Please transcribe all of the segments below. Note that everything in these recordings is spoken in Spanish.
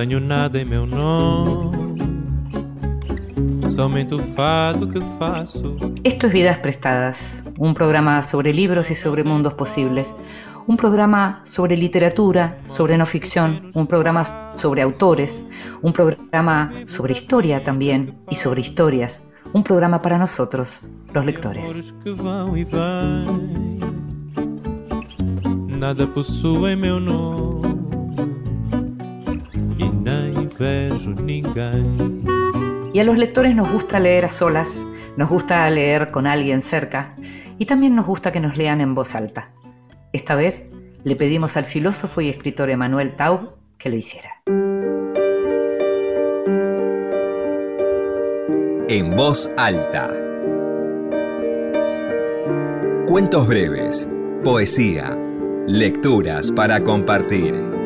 Tenho nada em meu nome, somente o fato que faço. Esto es Vidas Prestadas, un programa sobre libros y sobre mundos posibles. Un programa sobre literatura, sobre no ficción, un programa sobre autores, un programa sobre historia también y sobre historias, un programa para nosotros, los lectores. Nada possuem meu nome Y a los lectores nos gusta leer a solas, nos gusta leer con alguien cerca y también nos gusta que nos lean en voz alta. Esta vez le pedimos al filósofo y escritor Emanuel Taub que lo hiciera. En voz alta. Cuentos breves, poesía, lecturas para compartir.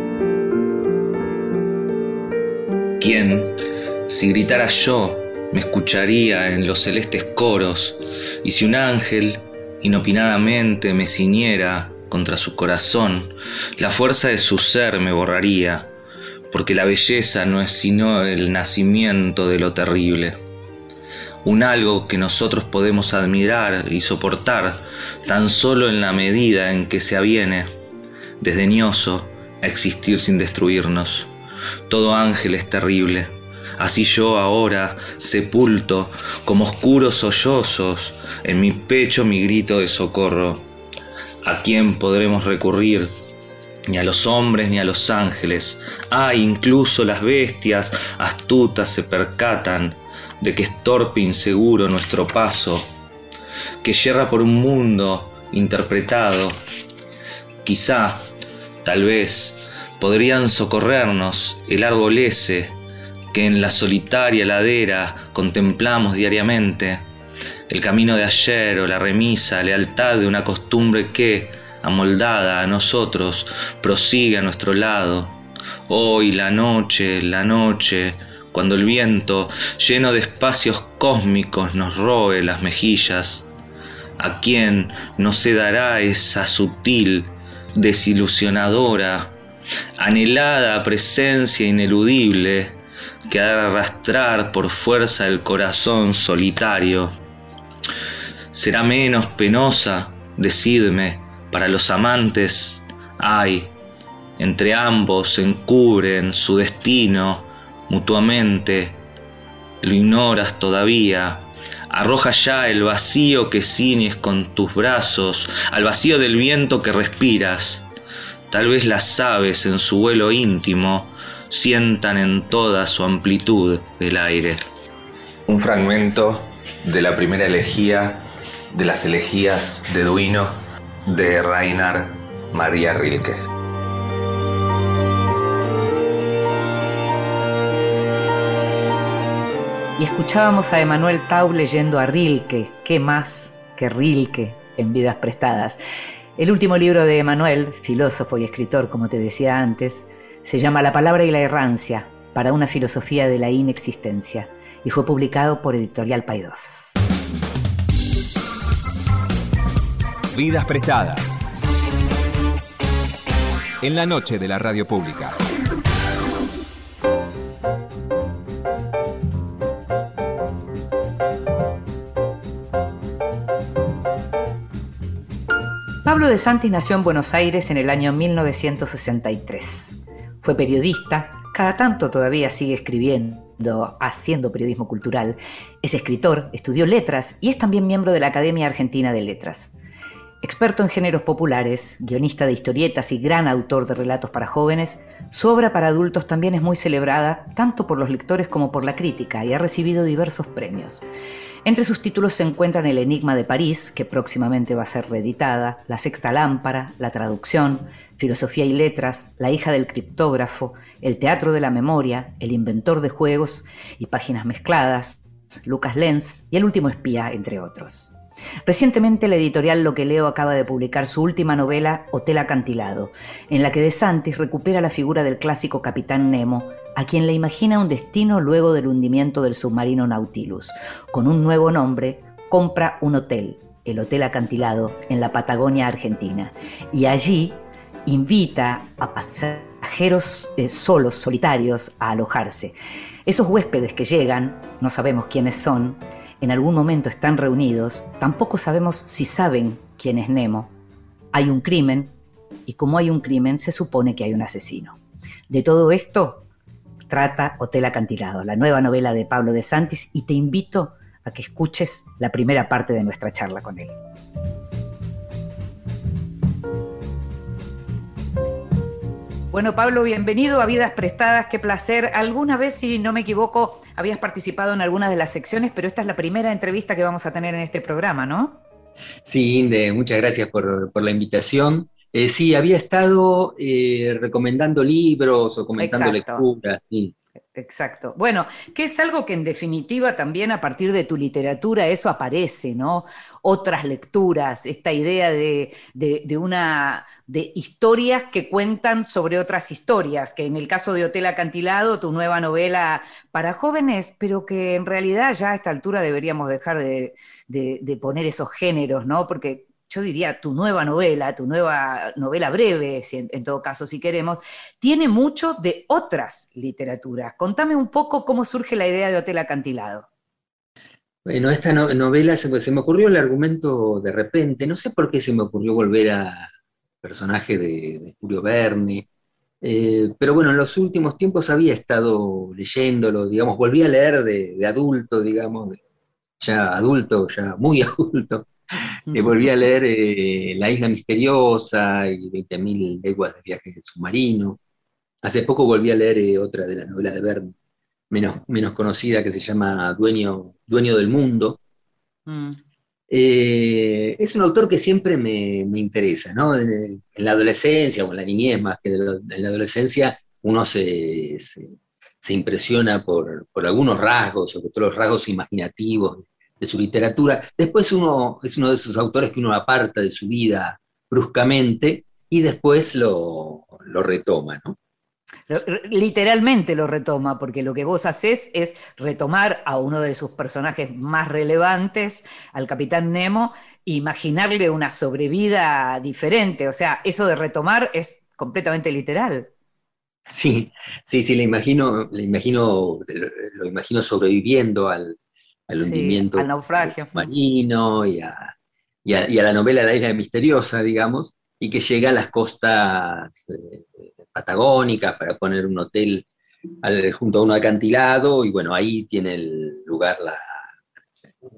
¿Quién, si gritara yo, me escucharía en los celestes coros? Y si un ángel, inopinadamente, me ciñera contra su corazón, la fuerza de su ser me borraría, porque la belleza no es sino el nacimiento de lo terrible. Un algo que nosotros podemos admirar y soportar tan solo en la medida en que se aviene, desdeñoso, a existir sin destruirnos. Todo ángel es terrible. Así yo ahora sepulto como oscuros sollozos en mi pecho mi grito de socorro. ¿A quién podremos recurrir? Ni a los hombres ni a los ángeles. Ah, incluso las bestias astutas se percatan de que es torpe e inseguro nuestro paso, que yerra por un mundo interpretado. Quizá, tal vez, podrían socorrernos el árbol ese que en la solitaria ladera contemplamos diariamente, el camino de ayer o la remisa, lealtad de una costumbre que, amoldada a nosotros, prosigue a nuestro lado. Hoy la noche, la noche, cuando el viento, lleno de espacios cósmicos, nos roe las mejillas, ¿a quién no se dará esa sutil, desilusionadora, anhelada presencia ineludible que ha de arrastrar por fuerza el corazón solitario? ¿Será menos penosa, decidme, para los amantes? Ay, entre ambos encubren su destino mutuamente, lo ignoras todavía. Arroja ya el vacío que ciñes con tus brazos, al vacío del viento que respiras. Tal vez las aves en su vuelo íntimo sientan en toda su amplitud el aire. Un fragmento de la primera elegía de las elegías de Duino de Rainar María Rilke. Y escuchábamos a Emanuel Taub leyendo a Rilke, ¿qué más que Rilke en Vidas Prestadas? El último libro de Emanuel, filósofo y escritor, como te decía antes, se llama La palabra y la errancia, para una filosofía de la inexistencia, y fue publicado por Editorial Paidós. Vidas prestadas. En la noche de la radio pública. Pablo de Santis nació en Buenos Aires en el año 1963. Fue periodista, cada tanto todavía sigue escribiendo, haciendo periodismo cultural. Es escritor, estudió letras y es también miembro de la Academia Argentina de Letras. Experto en géneros populares, guionista de historietas y gran autor de relatos para jóvenes, su obra para adultos también es muy celebrada tanto por los lectores como por la crítica y ha recibido diversos premios. Entre sus títulos se encuentran El Enigma de París, que próximamente va a ser reeditada, La Sexta Lámpara, La Traducción, Filosofía y Letras, La hija del criptógrafo, El Teatro de la Memoria, El Inventor de Juegos y Páginas Mezcladas, Lucas Lenz y El Último Espía, entre otros. Recientemente la editorial Lo que leo acaba de publicar su última novela, Hotel Acantilado, en la que De Santis recupera la figura del clásico capitán Nemo, a quien le imagina un destino luego del hundimiento del submarino Nautilus. Con un nuevo nombre, compra un hotel, el Hotel Acantilado, en la Patagonia Argentina, y allí invita a pasajeros eh, solos, solitarios, a alojarse. Esos huéspedes que llegan, no sabemos quiénes son, en algún momento están reunidos, tampoco sabemos si saben quién es Nemo. Hay un crimen y como hay un crimen se supone que hay un asesino. De todo esto trata Hotel Acantilado, la nueva novela de Pablo de Santis y te invito a que escuches la primera parte de nuestra charla con él. Bueno, Pablo, bienvenido a Vidas Prestadas, qué placer. Alguna vez, si no me equivoco, habías participado en algunas de las secciones, pero esta es la primera entrevista que vamos a tener en este programa, ¿no? Sí, Inde, muchas gracias por, la invitación. Eh, sí, había estado eh, recomendando libros o comentando lecturas, sí. Exacto. Bueno, que es algo que en definitiva también a partir de tu literatura eso aparece, ¿no? Otras lecturas, esta idea de, una de historias que cuentan sobre otras historias, que en el caso de Hotel Acantilado, tu nueva novela para jóvenes, pero que en realidad ya a esta altura deberíamos dejar de, de poner esos géneros, ¿no? Porque yo diría, tu nueva novela, tu nueva novela breve, en, todo caso, si queremos, tiene mucho de otras literaturas. Contame un poco cómo surge la idea de Hotel Acantilado. Bueno, esta novela se, me ocurrió el argumento de repente, no sé por qué se me ocurrió volver a personaje de, Julio Verne, eh, pero bueno, en los últimos tiempos había estado leyéndolo, digamos, volví a leer de, de adulto, digamos, ya adulto, ya muy adulto, me volví a leer eh, La isla misteriosa y 20.000 leguas de viaje submarino. Hace poco volví a leer eh, otra de las novelas de Verne, menos, menos conocida, que se llama Dueño, Dueño del Mundo. Mm. Eh, es un autor que siempre me, interesa, ¿no? En, la adolescencia o en la niñez más que en la adolescencia, uno se, impresiona por, por, algunos rasgos, sobre todo los rasgos imaginativos de su literatura. Después uno es uno de esos autores que uno aparta de su vida bruscamente y después lo, retoma, ¿no? Literalmente lo retoma, porque lo que vos haces es retomar a uno de sus personajes más relevantes, al capitán Nemo, e imaginarle una sobrevida diferente. O sea, eso de retomar es completamente literal. Sí, sí, sí, le imagino, le imagino, lo imagino sobreviviendo al, al hundimiento al naufragio. marino y a, y, a, la novela La isla misteriosa, digamos, y que llega a las costas eh, patagónicas para poner un hotel junto a un acantilado, y bueno, ahí tiene el lugar la,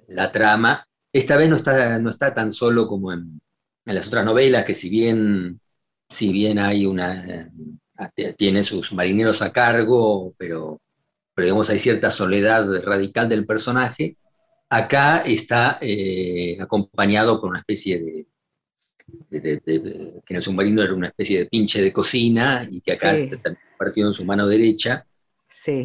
la trama. Esta vez no está, no está tan solo como en, en las otras novelas, que si bien, si bien hay una, eh, tiene sus marineros a cargo, pero pero digamos hay cierta soledad radical del personaje, acá está eh, acompañado por una especie de, que en el submarino era una especie de pinche de cocina y que acá está partido en su mano derecha,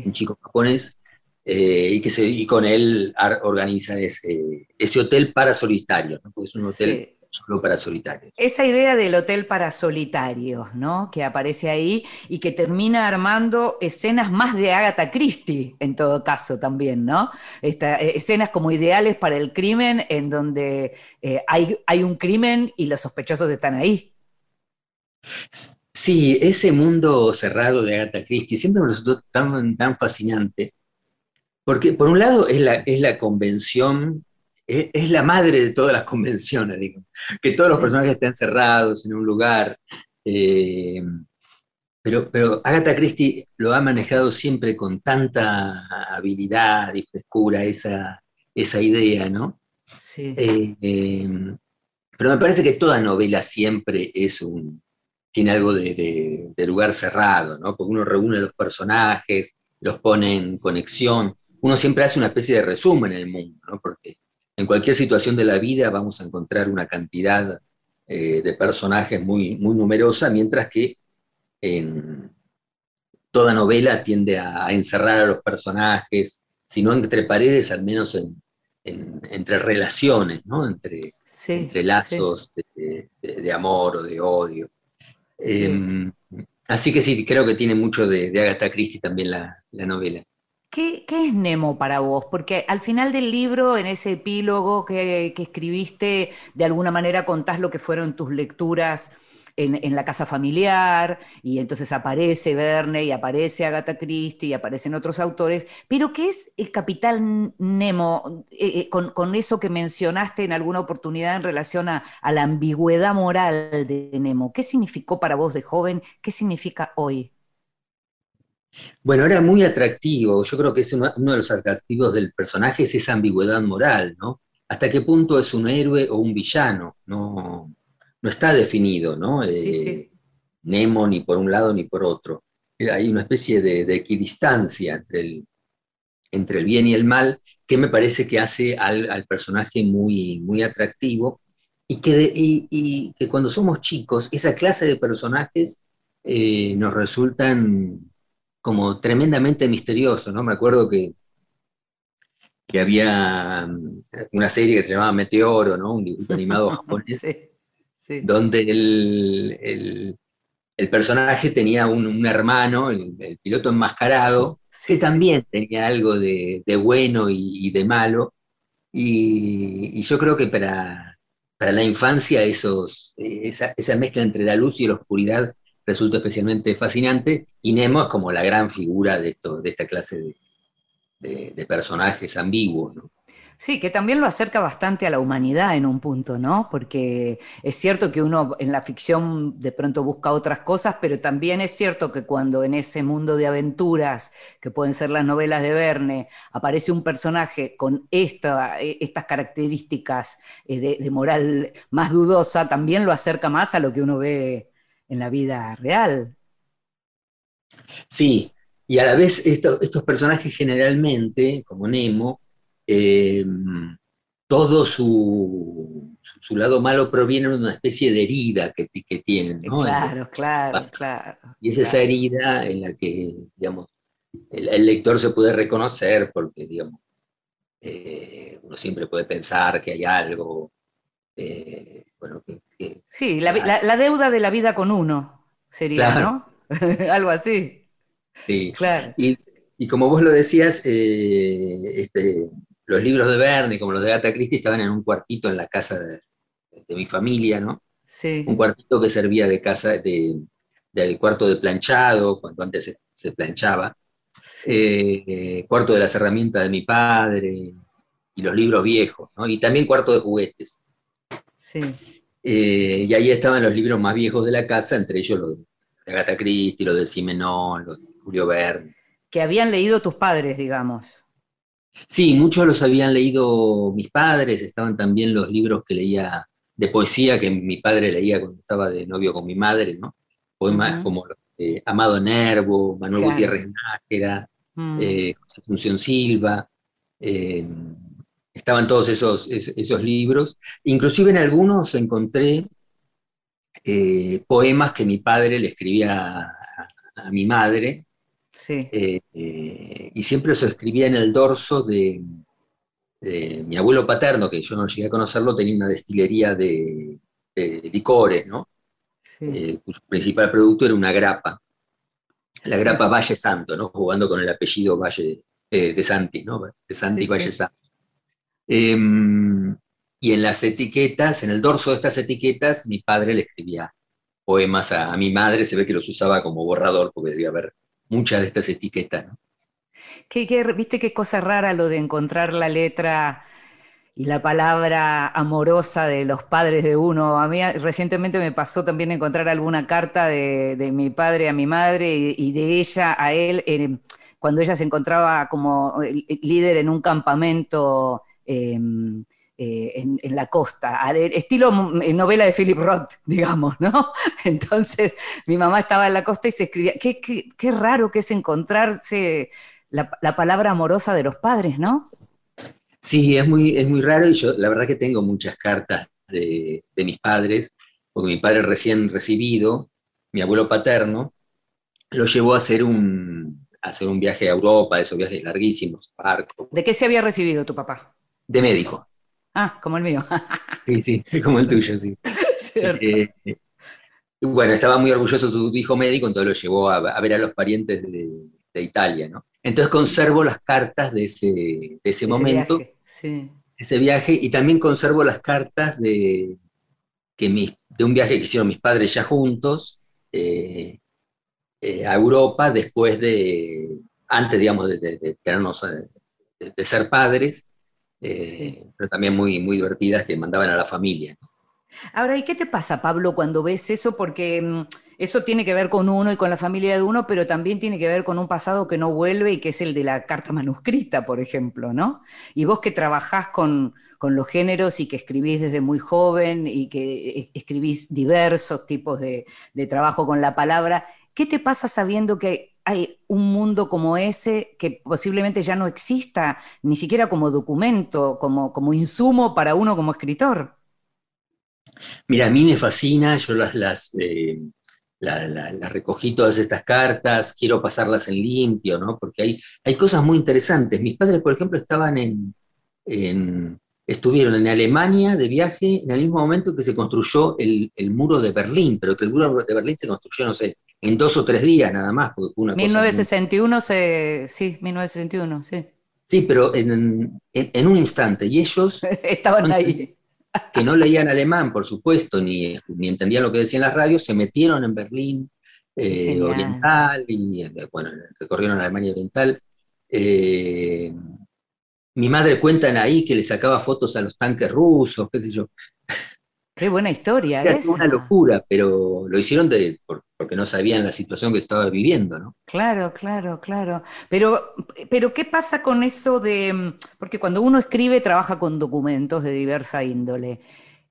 un chico japonés, eh, y que se, y con él organiza ese, ese hotel para solitarios, porque es un hotel solo para solitarios. Esa idea del hotel para solitarios, ¿no? Que aparece ahí y que termina armando escenas más de Agatha Christie, en todo caso también, ¿no? Esta, eh, escenas como ideales para el crimen, en donde eh, hay, hay un crimen y los sospechosos están ahí. Sí, ese mundo cerrado de Agatha Christie siempre me resultó tan, tan fascinante, porque por un lado es la, es la convención es, la madre de todas las convenciones, digo, que todos los personajes estén cerrados en un lugar. Eh, pero, pero Agatha Christie lo ha manejado siempre con tanta habilidad y frescura esa, esa idea, ¿no? Sí. Eh, eh, pero me parece que toda novela siempre es un, tiene algo de, de, lugar cerrado, ¿no? Porque uno reúne los personajes, los pone en conexión, uno siempre hace una especie de resumen en el mundo, ¿no? Porque en cualquier situación de la vida vamos a encontrar una cantidad eh, de personajes muy, muy numerosa, mientras que en toda novela tiende a, encerrar a los personajes, si no entre paredes, al menos entre relaciones, ¿no? entre, entre lazos de, amor o de odio. Em, así que sí, creo que tiene mucho de, Agatha Christie también la novela. ¿Qué, es Nemo para vos? Porque al final del libro, en ese epílogo que, escribiste, de alguna manera contás lo que fueron tus lecturas en, la casa familiar, y entonces aparece Verne y aparece Agatha Christie y aparecen otros autores, pero ¿qué es el Capitán Nemo eh, eh, con, eso que mencionaste en alguna oportunidad en relación a, la ambigüedad moral de Nemo? ¿Qué significó para vos de joven? ¿Qué significa hoy? Bueno, era muy atractivo. Yo creo que es uno, de los atractivos del personaje es esa ambigüedad moral, ¿no? ¿Hasta qué punto es un héroe o un villano? No, no está definido, ¿no? Eh, Nemo ni por un lado ni por otro. Hay una especie de, equidistancia entre el, entre el bien y el mal que me parece que hace al, personaje muy, muy atractivo y que, que, cuando somos chicos esa clase de personajes eh, nos resultan como tremendamente misteriosos, ¿no? Me acuerdo que, que había mm, una serie que se llamaba Meteoro, ¿no? Un dibujo animado japonés donde el, personaje tenía un, hermano, el, piloto enmascarado, que también tenía algo de, bueno y, de malo. Y, yo creo que para, la infancia esos, esa, mezcla entre la luz y la oscuridad resulta especialmente fascinante. Y Nemo es como la gran figura de, esto, de esta clase de, personajes ambiguos. Sí, que también lo acerca bastante a la humanidad en un punto, ¿no? Porque es cierto que uno en la ficción de pronto busca otras cosas, pero también es cierto que cuando en ese mundo de aventuras, que pueden ser las novelas de Verne, aparece un personaje con esta, e, estas características eh, de, moral más dudosa, también lo acerca más a lo que uno ve en la vida real. Sí, y a la vez estos personajes generalmente, como Nemo, eh, todo su, su, lado malo proviene de una especie de herida que, que tienen. Claro, claro, claro. Y es esa herida en la que, digamos, el, lector se puede reconocer porque, digamos, eh, uno siempre puede pensar que hay algo, eh, bueno, que, sí, la, deuda de la vida con uno sería, ¿no? algo así. Sí, claro. Y, y, como vos lo decías, este, los libros de Verne, como los de Agatha Christie, estaban en un cuartito en la casa de, mi familia, ¿no? Sí. Un cuartito que servía de casa, de, del cuarto de planchado, cuando antes se, planchaba, eh, cuarto de las herramientas de mi padre, y los libros viejos, ¿no? Y también cuarto de juguetes. Sí. Eh, y ahí estaban los libros más viejos de la casa, entre ellos los de Agatha Christie, los de Simenón, los de Julio Verne. Que habían leído tus padres, digamos. Sí, muchos los habían leído mis padres, estaban también los libros que leía de poesía que mi padre leía cuando estaba de novio con mi madre, ¿no? Poemas como Amado Nervo, Manuel Gutiérrez Nájera, mm. eh, Asunción Silva, eh, estaban todos esos, esos libros. Inclusive en algunos encontré eh, poemas que mi padre le escribía a mi madre, eh, eh, y siempre se escribía en el dorso de, mi abuelo paterno, que yo no llegué a conocerlo, tenía una destilería de, licores, ¿no? Eh, cuyo principal producto era una grapa, la grapa Valle Santo, ¿no? Jugando con el apellido Valle de Santi, ¿no? De Santi Valle Santo. Em, y en las etiquetas, en el dorso de estas etiquetas, mi padre le escribía poemas a, mi madre, se ve que los usaba como borrador, porque debía haber muchas de estas etiquetas. ¿Viste qué cosa rara lo de encontrar la letra y la palabra amorosa de los padres de uno? A mí recientemente me pasó también encontrar alguna carta de, mi padre a mi madre y, de ella a él, cuando ella se encontraba como líder en un campamento. Em, eh, en, la costa, estilo novela de Philip Roth, digamos, ¿no? Entonces mi mamá estaba en la costa y se escribía, qué, qué, raro que es encontrarse la, palabra amorosa de los padres, ¿no? Sí, es muy, es muy raro y yo la verdad que tengo muchas cartas de, mis padres, porque mi padre recién recibido, mi abuelo paterno, lo llevó a hacer un, a hacer un viaje a Europa, esos viajes larguísimos, ¿De qué se había recibido tu papá? De médico. Ah, como el mío. sí, sí, como el tuyo, sí. Eh, bueno, estaba muy orgulloso de su hijo médico, entonces lo llevó a, ver a los parientes de, Italia, ¿no? Entonces conservo las cartas de ese, ese, momento, ese viaje, y también conservo las cartas de que de un viaje que hicieron mis padres ya juntos eh, eh, a Europa después de, antes, digamos, de, de, de, ser padres, pero también muy, muy divertidas que mandaban a la familia. Ahora, ¿y qué te pasa, Pablo, cuando ves eso? Porque mm, eso tiene que ver con uno y con la familia de uno, pero también tiene que ver con un pasado que no vuelve y que es el de la carta manuscrita, por ejemplo, ¿no? Y vos que trabajás con, los géneros y que escribís desde muy joven y que escribís diversos tipos de, trabajo con la palabra, ¿qué te pasa sabiendo que hay un mundo como ese que posiblemente ya no exista, ni siquiera como documento, como, como insumo para uno como escritor? Mira, a mí me fascina, yo las, las, eh, recogí todas estas cartas, quiero pasarlas en limpio, ¿no? Porque hay, hay cosas muy interesantes. Mis padres, por ejemplo, estaban en, estuvieron en Alemania de viaje en el mismo momento que se construyó el, muro de Berlín, pero que el muro de Berlín se construyó, no sé, en dos o tres días nada más, porque fue una 1961 se, sí, 1961, sí. Sí, pero en, un instante, y ellos... Estaban ahí que no leían alemán, por supuesto, ni, ni entendían lo que decían las radios, se metieron en Berlín eh, Oriental, y eh, bueno, recorrieron Alemania Oriental. Eh, mi madre cuentan ahí que le sacaba fotos a los tanques rusos, qué sé yo. Qué buena historia. Es una locura, pero lo hicieron de, porque no sabían la situación que estaba viviendo, ¿no? Claro, claro, claro. Pero, pero ¿qué pasa con eso de, porque cuando uno escribe trabaja con documentos de diversa índole.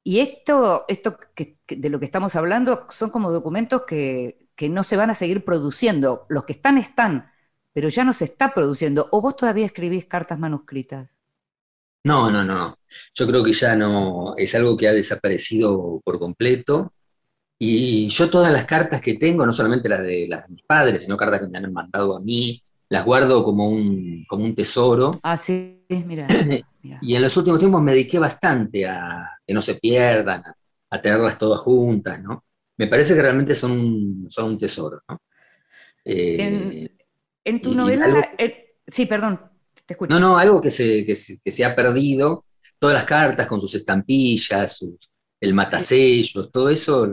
Y esto, esto que, de lo que estamos hablando son como documentos que, que no se van a seguir produciendo. Los que están, están, pero ya no se está produciendo. ¿O vos todavía escribís cartas manuscritas? No, no, no. Yo creo que ya no, es algo que ha desaparecido por completo. Y yo todas las cartas que tengo, no solamente las de, las mis padres, sino cartas que me han mandado a mí, las guardo como un, como un tesoro. Ah, sí, mira, y en los últimos tiempos me dediqué bastante a que no se pierdan, a, tenerlas todas juntas, ¿no? Me parece que realmente son un, son un tesoro, ¿no? en, eh, tu novela, eh, sí, perdón, no, no, algo que se, que se, ha perdido, todas las cartas con sus estampillas, el matasellos, todo eso,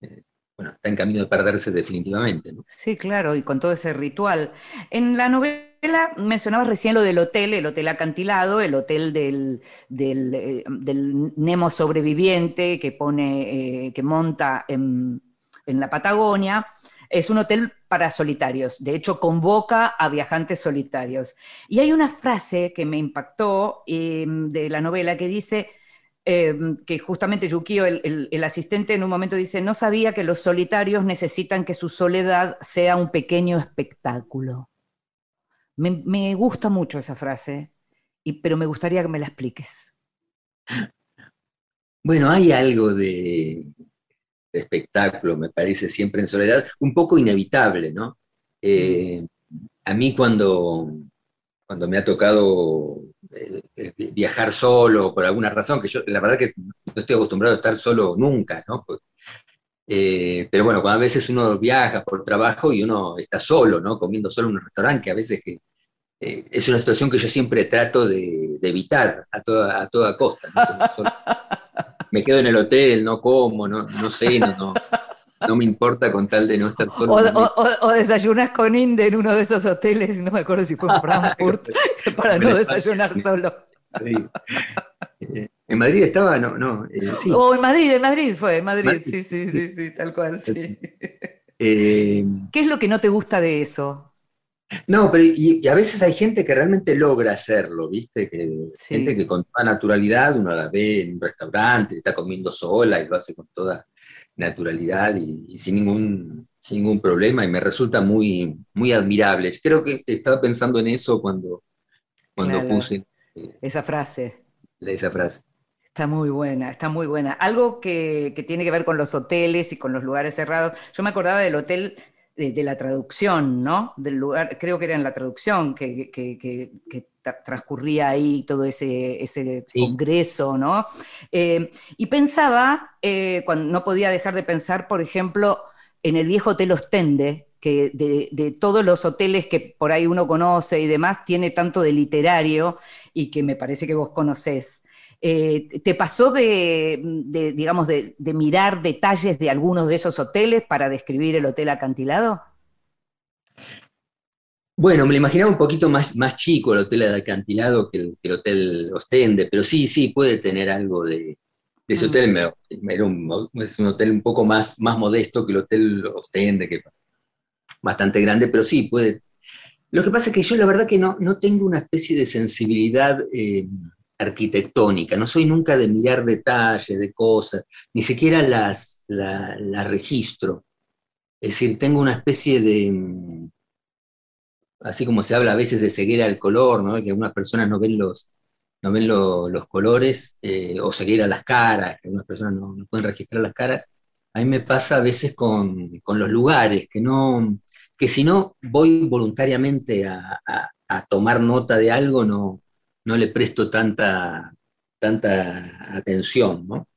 eh, bueno, está en camino de perderse definitivamente. Sí, claro, y con todo ese ritual. En la novela mencionabas recién lo del hotel, el hotel acantilado, el hotel del, del, eh, Nemo sobreviviente que pone, eh, que monta en, en la Patagonia. Es un hotel para solitarios, de hecho convoca a viajantes solitarios. Y hay una frase que me impactó em, de la novela que dice em, que justamente Yukio, el, asistente, en un momento dice, no sabía que los solitarios necesitan que su soledad sea un pequeño espectáculo. Me, gusta mucho esa frase, pero me gustaría que me la expliques. Bueno, hay algo de, de espectáculo, me parece, siempre en soledad, un poco inevitable, ¿no? Eh, a mí cuando, cuando me ha tocado eh, eh, viajar solo por alguna razón, que yo la verdad que no estoy acostumbrado a estar solo nunca, ¿no? Pues, pero bueno, cuando a veces uno viaja por trabajo y uno está solo, ¿no? Comiendo solo en un restaurante, a veces que, es una situación que yo siempre trato de, evitar a toda, a toda costa. me quedo en el hotel, no como, no, no sé, no, no, me importa con tal de no estar solo. O, desayunas con Inde en uno de esos hoteles, no me acuerdo si fue en Frankfurt, para no desayunar solo. Eh, en Madrid estaba, no, no. Eh, sí. O en Madrid, en Madrid fue, en Madrid, sí, sí, sí, sí, tal cual, sí. Eh, ¿Qué es lo que no te gusta de eso? No, pero y, a veces hay gente que realmente logra hacerlo, ¿viste? Que, Gente que con toda naturalidad uno la ve en un restaurante, está comiendo sola y lo hace con toda naturalidad y, sin, ningún, sin ningún problema y me resulta muy, muy admirable. Creo que estaba pensando en eso cuando, cuando puse... Eh, esa frase. Esa frase. Está muy buena, está muy buena. Algo que, que, tiene que ver con los hoteles y con los lugares cerrados. Yo me acordaba del hotel de, la traducción, ¿no? Del lugar, creo que era en la traducción que, transcurría ahí todo ese, ese congreso, ¿no? Eh, y pensaba, eh, cuando no podía dejar de pensar, por ejemplo, en el viejo Hotel Ostende, que de, todos los hoteles que por ahí uno conoce y demás, tiene tanto de literario y que me parece que vos conocés. Eh, ¿Te pasó de, de digamos, de, de, mirar detalles de algunos de esos hoteles para describir el hotel acantilado? Bueno, me lo imaginaba un poquito más, más chico el hotel acantilado que el, que el hotel Ostende, pero sí, sí, puede tener algo de, de ese hotel. Era un, es un hotel un poco más, más modesto que el hotel Ostende, que es bastante grande, pero sí, puede. Lo que pasa es que yo la verdad que no, no tengo una especie de sensibilidad eh, arquitectónica, no soy nunca de mirar detalles de cosas, ni siquiera las, la, la registro. Es decir, tengo una especie de, así como se habla a veces de ceguera al color, ¿no? que algunas personas no ven los, no ven los colores, eh, o ceguera a las caras, que algunas personas no, pueden registrar las caras, a mí me pasa a veces con, los lugares, que, no, que si no voy voluntariamente a, a tomar nota de algo, no, no le presto tanta, tanta atención, ¿no?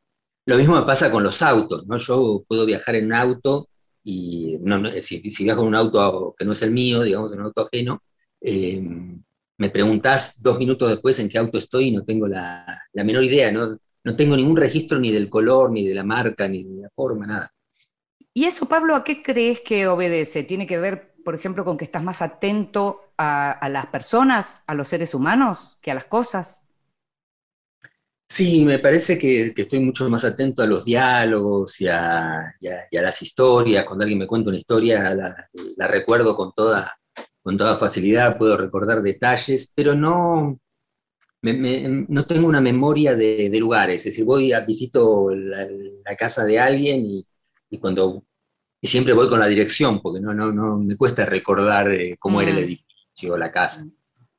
Lo mismo me pasa con los autos, ¿no? Yo puedo viajar en un auto y no, si, si, viajo en un auto que no es el mío, digamos, en un auto ajeno, eh, me preguntás dos minutos después en qué auto estoy y no tengo la, la, menor idea, ¿no? no tengo ningún registro ni del color, ni de la marca, ni de la forma, nada. ¿Y eso, Pablo, a qué crees que obedece? ¿Tiene que ver por ejemplo, con que estás más atento a, las personas, a los seres humanos, que a las cosas? Sí, me parece que, estoy mucho más atento a los diálogos y a, las historias. Cuando alguien me cuenta una historia, la, recuerdo con toda, con toda facilidad, puedo recordar detalles, pero no, no tengo una memoria de, lugares. Es decir, voy a visito la, casa de alguien y cuando y siempre voy con la dirección, porque no, no, no me cuesta recordar eh, cómo mm. era el edificio o la casa.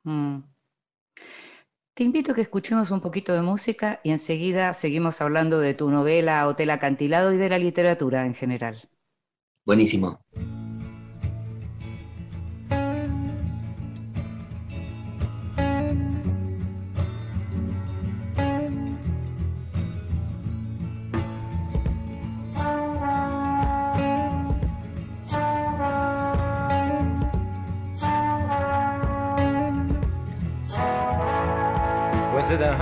Mm. Te invito a que escuchemos un poquito de música y enseguida seguimos hablando de tu novela Hotel Acantilado y de la literatura en general. Buenísimo.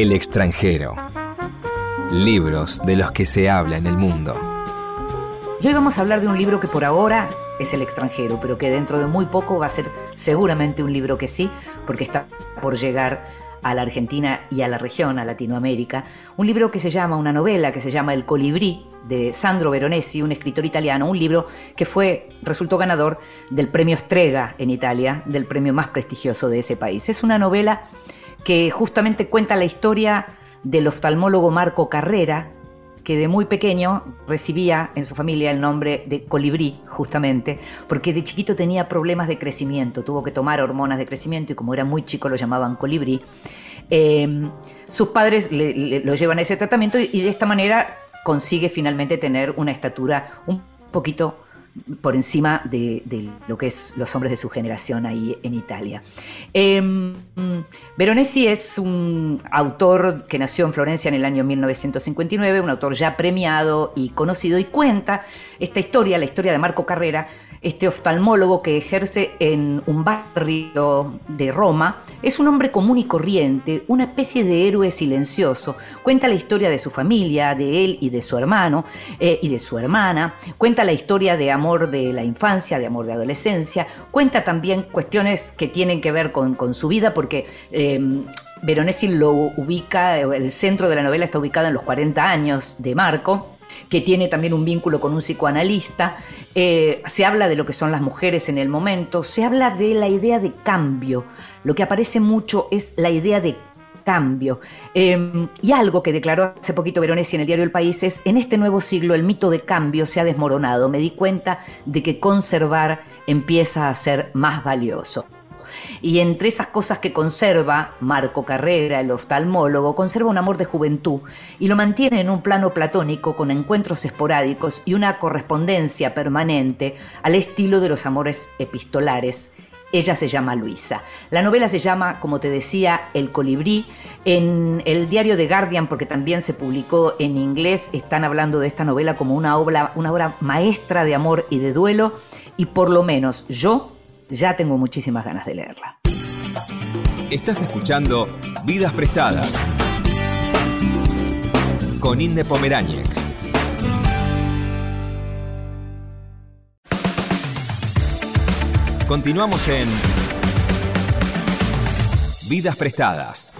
El extranjero. Libros de los que se habla en el mundo. Y hoy vamos a hablar de un libro que por ahora es El extranjero, pero que dentro de muy poco va a ser seguramente un libro que sí, porque está por llegar a la Argentina y a la región, a Latinoamérica, un libro que se llama, una novela que se llama El colibrí, de Sandro Veronesi, un escritor italiano, un libro que fue, resultó ganador del premio Strega en Italia, del premio más prestigioso de ese país. Es una novela que justamente cuenta la historia del oftalmólogo Marco Carrera, que de muy pequeño recibía en su familia el nombre de colibrí, justamente, porque de chiquito tenía problemas de crecimiento, tuvo que tomar hormonas de crecimiento y como era muy chico lo llamaban colibrí. Em, sus padres lo llevan a ese tratamiento y de esta manera consigue finalmente tener una estatura un poquito por encima de, lo que es los hombres de su generación ahí en Italia. Eh, Veronesi es un autor que nació en Florencia en el año 1959, un autor ya premiado y conocido, y cuenta esta historia, la historia de Marco Carrera, este oftalmólogo que ejerce en un barrio de Roma, es un hombre común y corriente, una especie de héroe silencioso. Cuenta la historia de su familia, de él y de su hermano eh, y de su hermana. Cuenta la historia de amor de la infancia, de amor de adolescencia. Cuenta también cuestiones que tienen que ver con, su vida, porque eh, Veronesi lo ubica, el centro de la novela está ubicado en los 40 años de Marco que tiene también un vínculo con un psicoanalista. Eh, se habla de lo que son las mujeres en el momento, se habla de la idea de cambio. Lo que aparece mucho es la idea de cambio. Em, y algo que declaró hace poquito Veronesi en el diario El País es, en este nuevo siglo el mito de cambio se ha desmoronado. Me di cuenta de que conservar empieza a ser más valioso. Y entre esas cosas que conserva Marco Carrera, el oftalmólogo, conserva un amor de juventud y lo mantiene en un plano platónico con encuentros esporádicos y una correspondencia permanente al estilo de los amores epistolares ella se llama Luisa. La novela se llama, como te decía, El colibrí. En el diario The Guardian, porque también se publicó en inglés, están hablando de esta novela como una obra, una obra maestra de amor y de duelo. Y por lo menos yo ya tengo muchísimas ganas de leerla. Estás escuchando Vidas Prestadas con Inde Pomeráñez. Continuamos en Vidas Prestadas.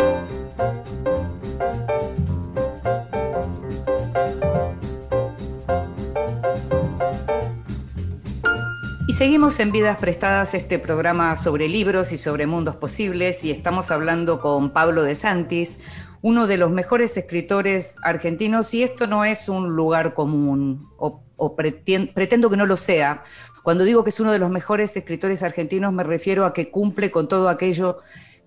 seguimos en Vidas Prestadas, este programa sobre libros y sobre mundos posibles, y estamos hablando con Pablo de Santis, uno de los mejores escritores argentinos, y esto no es un lugar común, o, pretendo que no lo sea. Cuando digo que es uno de los mejores escritores argentinos, me refiero a que cumple con todo aquello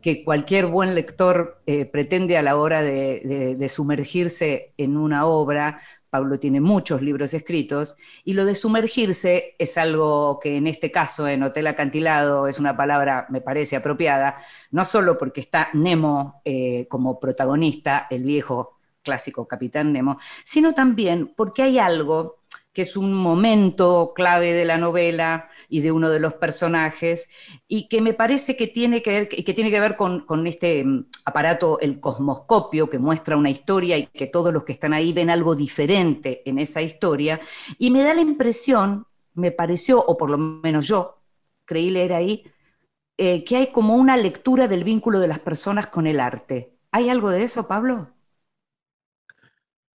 que cualquier buen lector eh, pretende a la hora de, sumergirse en una obra, Pablo tiene muchos libros escritos, y lo de sumergirse es algo que en este caso, en Hotel Acantilado, es una palabra, me parece, apropiada, no solo porque está Nemo eh, como protagonista, el viejo clásico Capitán Nemo, sino también porque hay algo que es un momento clave de la novela y de uno de los personajes, y que me parece que tiene que ver, que tiene que ver con, este mm, aparato, el cosmoscopio, que muestra una historia y que todos los que están ahí ven algo diferente en esa historia, y me da la impresión, me pareció, o por lo menos yo creí leer ahí, eh, que hay como una lectura del vínculo de las personas con el arte. ¿Hay algo de eso, Pablo?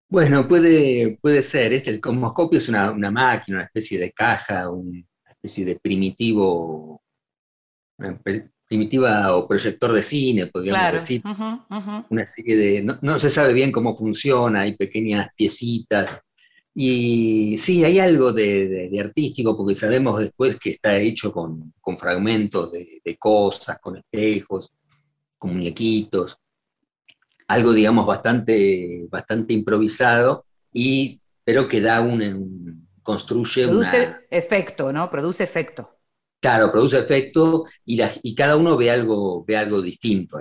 Bueno, puede, puede ser. Este, el cosmoscopio es una, máquina, una especie de caja, una especie de primitivo, primitiva o proyector de cine, podríamos decir. Una serie de. No, se sabe bien cómo funciona, hay pequeñas piecitas. Y sí, hay algo de, artístico, porque sabemos después que está hecho con, fragmentos de, de cosas, con espejos, con muñequitos algo, digamos, bastante, bastante improvisado, y, pero que da un, construye Produce efecto, ¿no? Produce efecto. Claro, produce efecto y, y cada uno ve algo, ve algo distinto.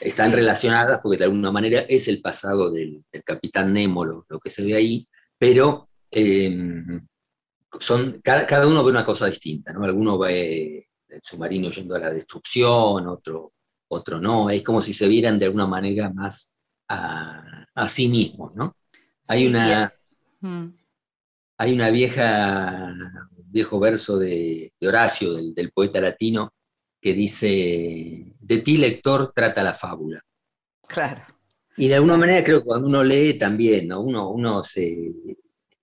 Están relacionadas porque de alguna manera es el pasado del, capitán Nemo lo, que se ve ahí, pero em, son, cada, cada, uno ve una cosa distinta, ¿no? Alguno ve el submarino yendo a la destrucción, otro otro no, es como si se vieran de alguna manera más a, sí mismos, ¿no? hay una, mm. hay una vieja, un viejo verso de, Horacio, del, poeta latino, que dice, de ti lector trata la fábula. Claro. Y de alguna manera creo que cuando uno lee también, ¿no? Uno, uno se,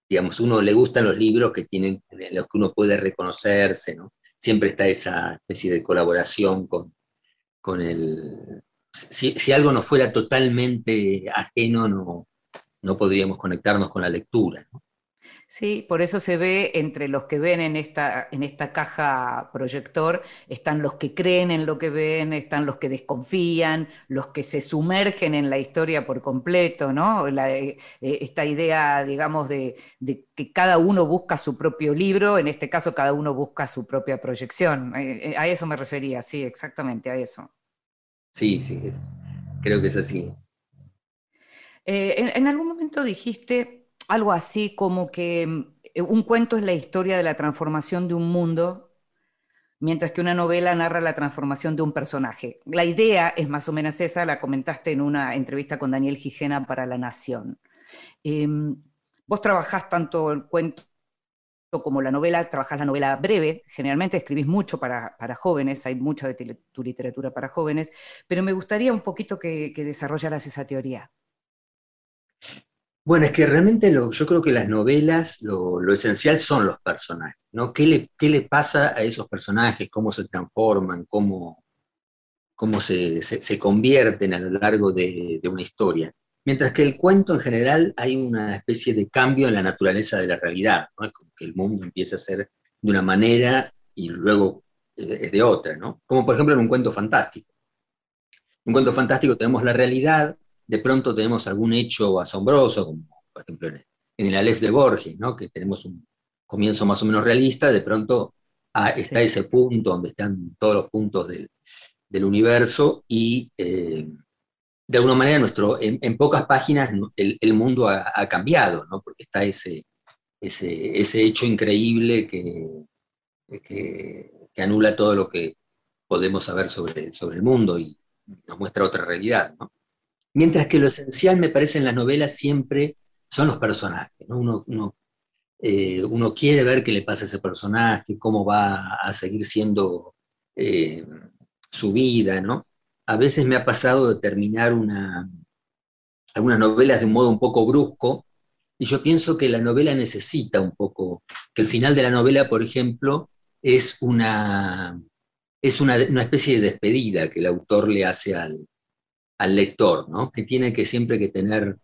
digamos, uno le gustan los libros que tienen, en los que uno puede reconocerse, ¿no? Siempre está esa especie de colaboración con, con el... Si, si algo no fuera totalmente ajeno, no, no podríamos conectarnos con la lectura. ¿no? Sí, por eso se ve entre los que ven en esta, en esta caja proyector, están los que creen en lo que ven, están los que desconfían, los que se sumergen en la historia por completo, ¿no? La, eh, eh, esta idea, digamos, de, de, que cada uno busca su propio libro, en este caso cada uno busca su propia proyección. Eh, a eso me refería, sí, exactamente, a eso. Sí, sí, es, creo que es así. En, en algún momento dijiste algo así como que mm, un cuento es la historia de la transformación de un mundo, mientras que una novela narra la transformación de un personaje. La idea es más o menos esa, la comentaste en una entrevista con Daniel Gijena para La Nación. Eh, vos trabajás tanto el cuento como la novela, trabajás la novela breve, generalmente escribís mucho para, para jóvenes, hay mucha de tu literatura para jóvenes, pero me gustaría un poquito que, que desarrollaras esa teoría. Bueno, es que realmente lo, yo creo que las novelas, lo, esencial son los personajes, ¿no? ¿Qué le, ¿Qué le, pasa a esos personajes? ¿Cómo se transforman? ¿Cómo, cómo se, se, convierten a lo largo de, una historia? Mientras que el cuento en general hay una especie de cambio en la naturaleza de la realidad, ¿no? Es que el mundo empieza a ser de una manera y luego es de otra, ¿no? Como por ejemplo en un cuento fantástico. En un cuento fantástico tenemos la realidad, de pronto tenemos algún hecho asombroso, como por ejemplo en el, Aleph de Borges, ¿no? que tenemos un comienzo más o menos realista, de pronto ah, está sí. ese punto donde están todos los puntos del, del universo y eh, de alguna manera nuestro, en, en pocas páginas el, el mundo ha, ha, cambiado, ¿no? porque está ese, ese, ese hecho increíble que, que, que, anula todo lo que podemos saber sobre, sobre el mundo y nos muestra otra realidad. ¿no? Mientras que lo esencial, me parece, en las novelas siempre son los personajes. ¿no? Uno, uno, eh, uno, quiere ver qué le pasa a ese personaje, cómo va a seguir siendo eh, su vida, ¿no? A veces me ha pasado de terminar una, algunas novelas de un modo un poco brusco, y yo pienso que la novela necesita un poco, que el final de la novela, por ejemplo, es una, es una, una especie de despedida que el autor le hace al, al lector, ¿no? que tiene que siempre que tener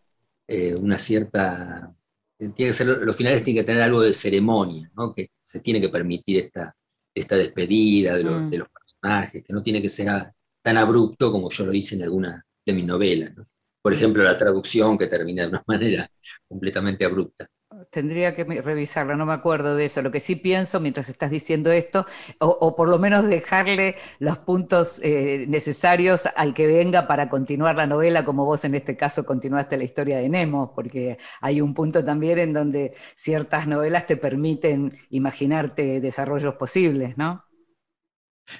eh, una cierta, tiene que ser, los finales tienen que tener algo de ceremonia, ¿no? que se tiene que permitir esta, esta despedida de, lo, mm. de, los personajes, que no tiene que ser a, tan abrupto como yo lo hice en alguna de mis novelas. ¿no? Por ejemplo, la traducción que termina de una manera completamente abrupta. Tendría que revisarlo, no me acuerdo de eso. Lo que sí pienso mientras estás diciendo esto, o, por lo menos dejarle los puntos eh, necesarios al que venga para continuar la novela, como vos en este caso continuaste la historia de Nemo, porque hay un punto también en donde ciertas novelas te permiten imaginarte desarrollos posibles, ¿no?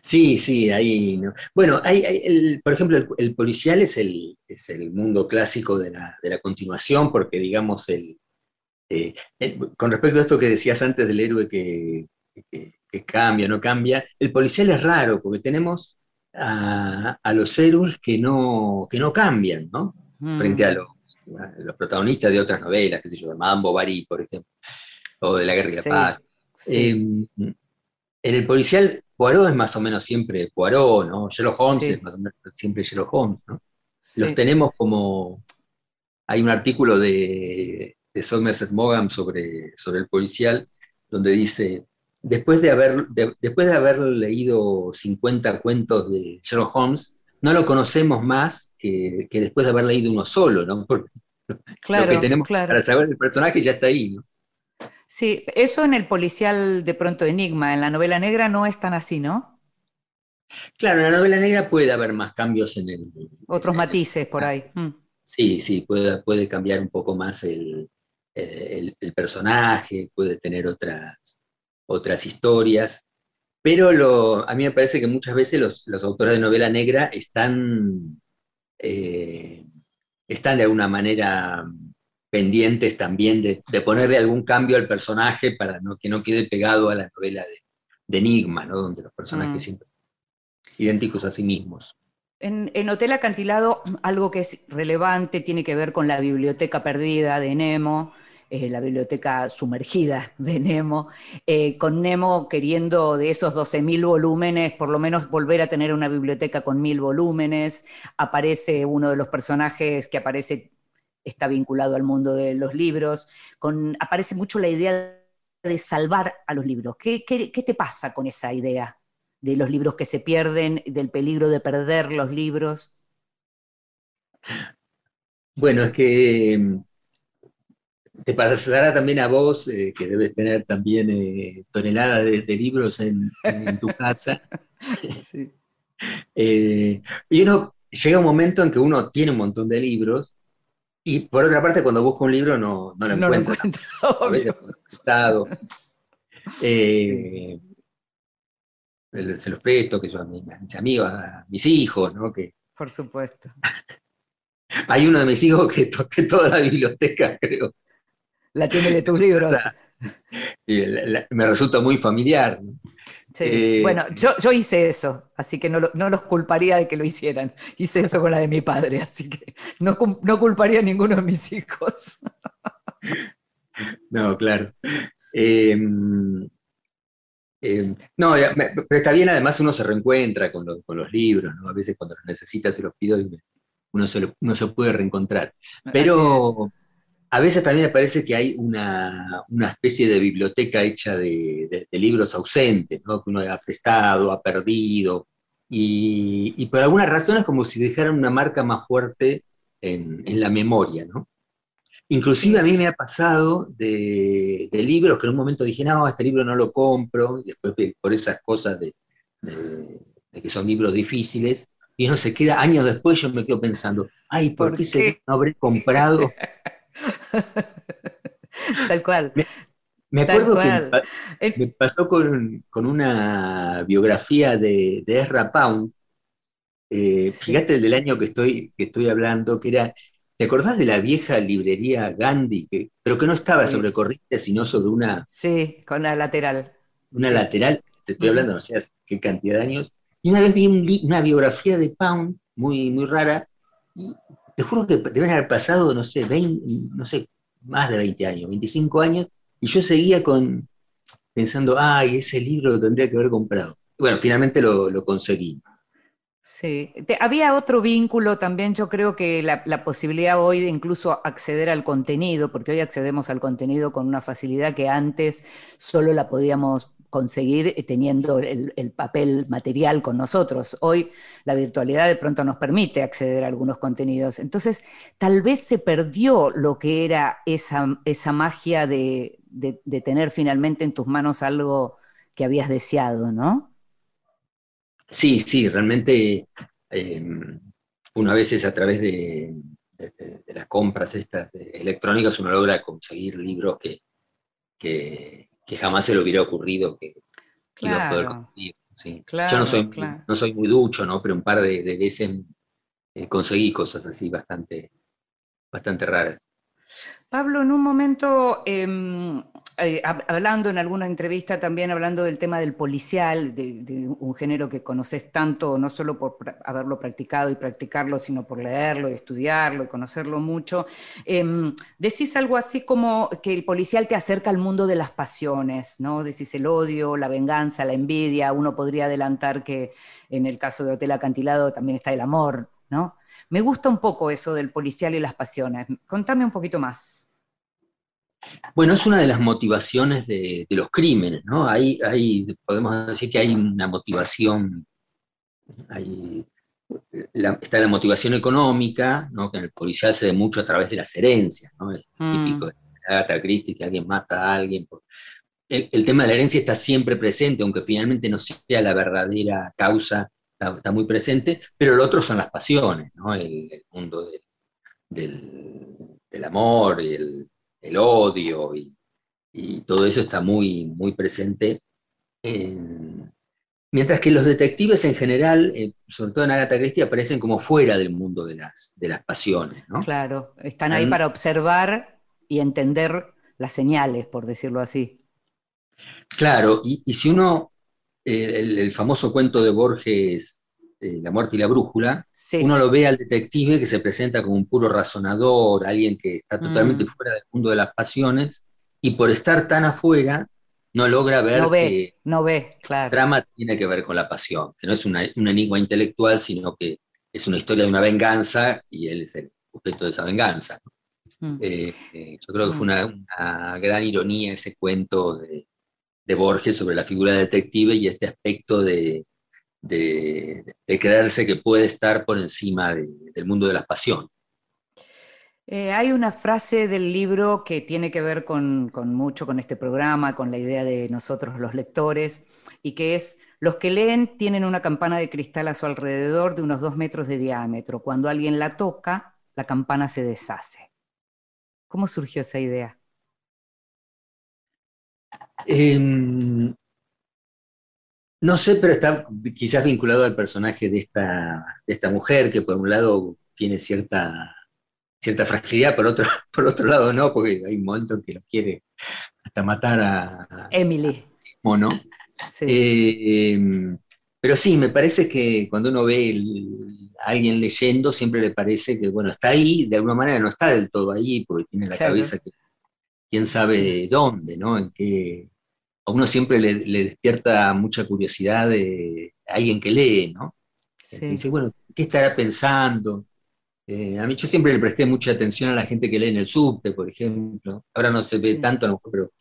Sí, sí, ahí. ¿no? Bueno, hay, hay el, por ejemplo, el, el, policial es el, es el mundo clásico de la, de la continuación, porque digamos el eh, eh, con respecto a esto que decías antes del héroe que, que, que, cambia, no cambia, el policial es raro porque tenemos a, a los héroes que no, que no cambian, ¿no? Mm. Frente a los, a los, protagonistas de otras novelas, qué sé yo, de Madame Bovary, por ejemplo, o de La Guerra y la sí, Paz. Sí. Eh, en el policial, Poirot es más o menos siempre Poirot, ¿no? Sherlock Holmes sí. es más o menos siempre Sherlock Holmes, ¿no? Los tenemos como... Hay un artículo de de Somerset Maugham sobre, sobre el policial, donde dice, después de, haber, de, después de haber leído 50 cuentos de Sherlock Holmes, no lo conocemos más que, que después de haber leído uno solo, ¿no? Porque claro, lo que tenemos claro. para saber el personaje ya está ahí, ¿no? Sí, eso en el policial de pronto enigma, en la novela negra no es tan así, ¿no? Claro, en la novela negra puede haber más cambios en el... Otros matices por ahí. Mm. Sí, sí, puede, puede cambiar un poco más el, el, el, personaje, puede tener otras, otras historias, pero lo, a mí me parece que muchas veces los, los autores de novela negra están, eh, están de alguna manera pendientes también de, de, ponerle algún cambio al personaje para no, que no quede pegado a la novela de, de Enigma, ¿no? donde los personajes mm. siempre idénticos a sí mismos. En, en, Hotel Acantilado, algo que es relevante tiene que ver con la biblioteca perdida de Nemo, la biblioteca sumergida de Nemo, eh, con Nemo queriendo de esos 12.000 volúmenes, por lo menos volver a tener una biblioteca con mil volúmenes. Aparece uno de los personajes que aparece, está vinculado al mundo de los libros, con, aparece mucho la idea de salvar a los libros. ¿Qué, qué, qué te pasa con esa idea de los libros que se pierden, del peligro de perder los libros? Bueno, es que te pasará también a vos, eh, que debes tener también eh, toneladas de, libros en, tu casa. Sí. Eh, y uno llega un momento en que uno tiene un montón de libros y por otra parte cuando busca un libro no, no lo no encuentra. Lo encuentra se los presto, que yo a, mis amigos, a mis hijos, ¿no? Que, por supuesto. Hay uno de mis hijos que toque toda la biblioteca, creo. La tiene de tus libros. me resulta muy familiar. Sí. Eh, bueno, yo, hice eso, así que no, los culparía de que lo hicieran. Hice eso con la de mi padre, así que no, no culparía a ninguno de mis hijos. No, claro. Em, em, no, pero está bien, además uno se reencuentra con, los libros, ¿no? A veces cuando los necesita se los pido y uno se, uno se puede reencontrar. Pero a veces también me parece que hay una, especie de biblioteca hecha de, libros ausentes, ¿no? que uno ha prestado, ha perdido, y, por alguna razón es como si dejaran una marca más fuerte en, la memoria. ¿no? Inclusive a mí me ha pasado de, libros que en un momento dije, no, este libro no lo compro, y después por esas cosas de, que son libros difíciles, y uno se queda años después, yo me quedo pensando, ay, ¿por, qué, no habré comprado Tal cual. Me, acuerdo que me pasó con, una biografía de, de Ezra Pound. Eh, fíjate del año que estoy, que estoy hablando, que era, ¿te acordás de la vieja librería Gandhi? Que, pero que no estaba sobre corriente, sino sobre una... Sí, con la lateral. Una lateral, te estoy hablando, no sé qué cantidad de años. Y una vez vi una biografía de Pound, muy, muy rara, y juro que deben haber pasado, no sé, 20, no sé, más de 20 años, 25 años, y yo seguía con, pensando, ay, ese libro lo tendría que haber comprado. Bueno, finalmente lo, conseguí. Sí, había otro vínculo también, yo creo que la, posibilidad hoy de incluso acceder al contenido, porque hoy accedemos al contenido con una facilidad que antes solo la podíamos conseguir eh, teniendo el, papel material con nosotros. Hoy la virtualidad de pronto nos permite acceder a algunos contenidos. Entonces, tal vez se perdió lo que era esa, esa magia de, tener finalmente en tus manos algo que habías deseado, ¿no? Sí, sí, realmente eh, una vez a través de, las compras estas electrónicas uno logra conseguir libros que, que jamás se le hubiera ocurrido que, iba a poder conseguir. Yo no soy, no soy muy ducho, ¿no? pero un par de, veces eh, conseguí cosas así bastante, bastante raras. Pablo, en un momento, em, eh, hablando en alguna entrevista también, hablando del tema del policial, de, un género que conoces tanto, no solo por haberlo practicado y practicarlo, sino por leerlo y estudiarlo y conocerlo mucho, em, decís algo así como que el policial te acerca al mundo de las pasiones, ¿no? Decís el odio, la venganza, la envidia, uno podría adelantar que en el caso de Hotel Acantilado también está el amor, ¿no? Me gusta un poco eso del policial y las pasiones. Contame un poquito más. Bueno, es una de las motivaciones de, los crímenes, ¿no? Hay, podemos decir que hay una motivación, está la motivación económica, ¿no? que en el policial se ve mucho a través de las herencias, ¿no? Es mm. típico de Agatha Christie que alguien mata a alguien. El, el, tema de la herencia está siempre presente, aunque finalmente no sea la verdadera causa está, muy presente, pero lo otro son las pasiones, ¿no? el, mundo del, amor, y el, odio, y, todo eso está muy, muy presente. mientras que los detectives en general, eh, sobre todo en Agatha Christie, aparecen como fuera del mundo de las, de las pasiones. ¿no? Claro, están ahí para observar y entender las señales, por decirlo así. Claro, y, si uno, el, famoso cuento de Borges, eh, La muerte y la brújula, Sí. uno lo ve al detective que se presenta como un puro razonador, alguien que está totalmente Mm. fuera del mundo de las pasiones, y por estar tan afuera, no logra ver No ve, que no ve, el drama tiene que ver con la pasión, que no es una- un enigma intelectual, sino que es una historia de una venganza y él es el objeto de esa venganza. Mm. Eh, eh, yo creo que fue una, una gran ironía ese cuento de, de Borges sobre la figura del detective y este aspecto de, de- de creerse que puede estar por encima de- del mundo de las pasiones. Eh, hay una frase del libro que tiene que ver con, con mucho con este programa, con la idea de nosotros los lectores, y que es, los que leen tienen una campana de cristal a su alrededor de unos dos metros de diámetro. Cuando alguien la toca, la campana se deshace. ¿Cómo surgió esa idea? Em, no sé, pero está quizás vinculado al personaje de esta, de esta mujer, que por un lado tiene cierta, cierta fragilidad, por otro, por otro lado no, porque hay un momento en que lo quiere hasta matar a, Emily. Mono. Sí. Eh, pero sí, me parece que cuando uno ve el- a alguien leyendo, siempre le parece que, bueno, está ahí, de alguna manera no está del todo ahí, porque tiene la Claro. cabeza que quién sabe dónde, ¿no? En qué, a uno siempre le, le despierta mucha curiosidad de alguien que lee, ¿no? sí. Dice, bueno, ¿qué estará pensando? Eh, a mí yo siempre le presté mucha atención a la gente que lee en el subte, por ejemplo. Ahora no se ve Sí. tanto, a lo mejor, pero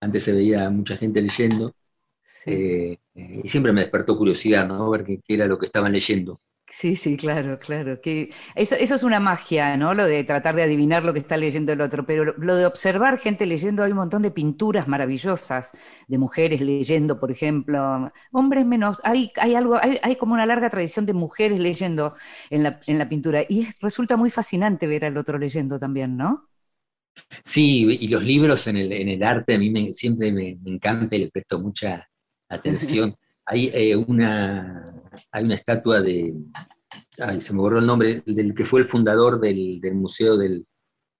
antes se veía mucha gente leyendo. Sí. Eh, eh, y siempre me despertó curiosidad, ¿no? Ver qué, qué era lo que estaban leyendo. Sí, sí, claro, claro. Que eso, eso es una magia, ¿no? Lo de tratar de adivinar lo que está leyendo el otro, pero lo, lo de observar gente leyendo, hay un montón de pinturas maravillosas de mujeres leyendo, por ejemplo, hombres menos, hay, hay algo, hay, hay como una larga tradición de mujeres leyendo en la, en la pintura, y es- resulta muy fascinante ver al otro leyendo también, ¿no? Sí, y los libros en el, en el arte a mí me- siempre me, me encanta y le presto mucha atención. Hay, eh, una, hay una estatua de, ay, se me borró el nombre, del que fue el fundador del, del Museo del,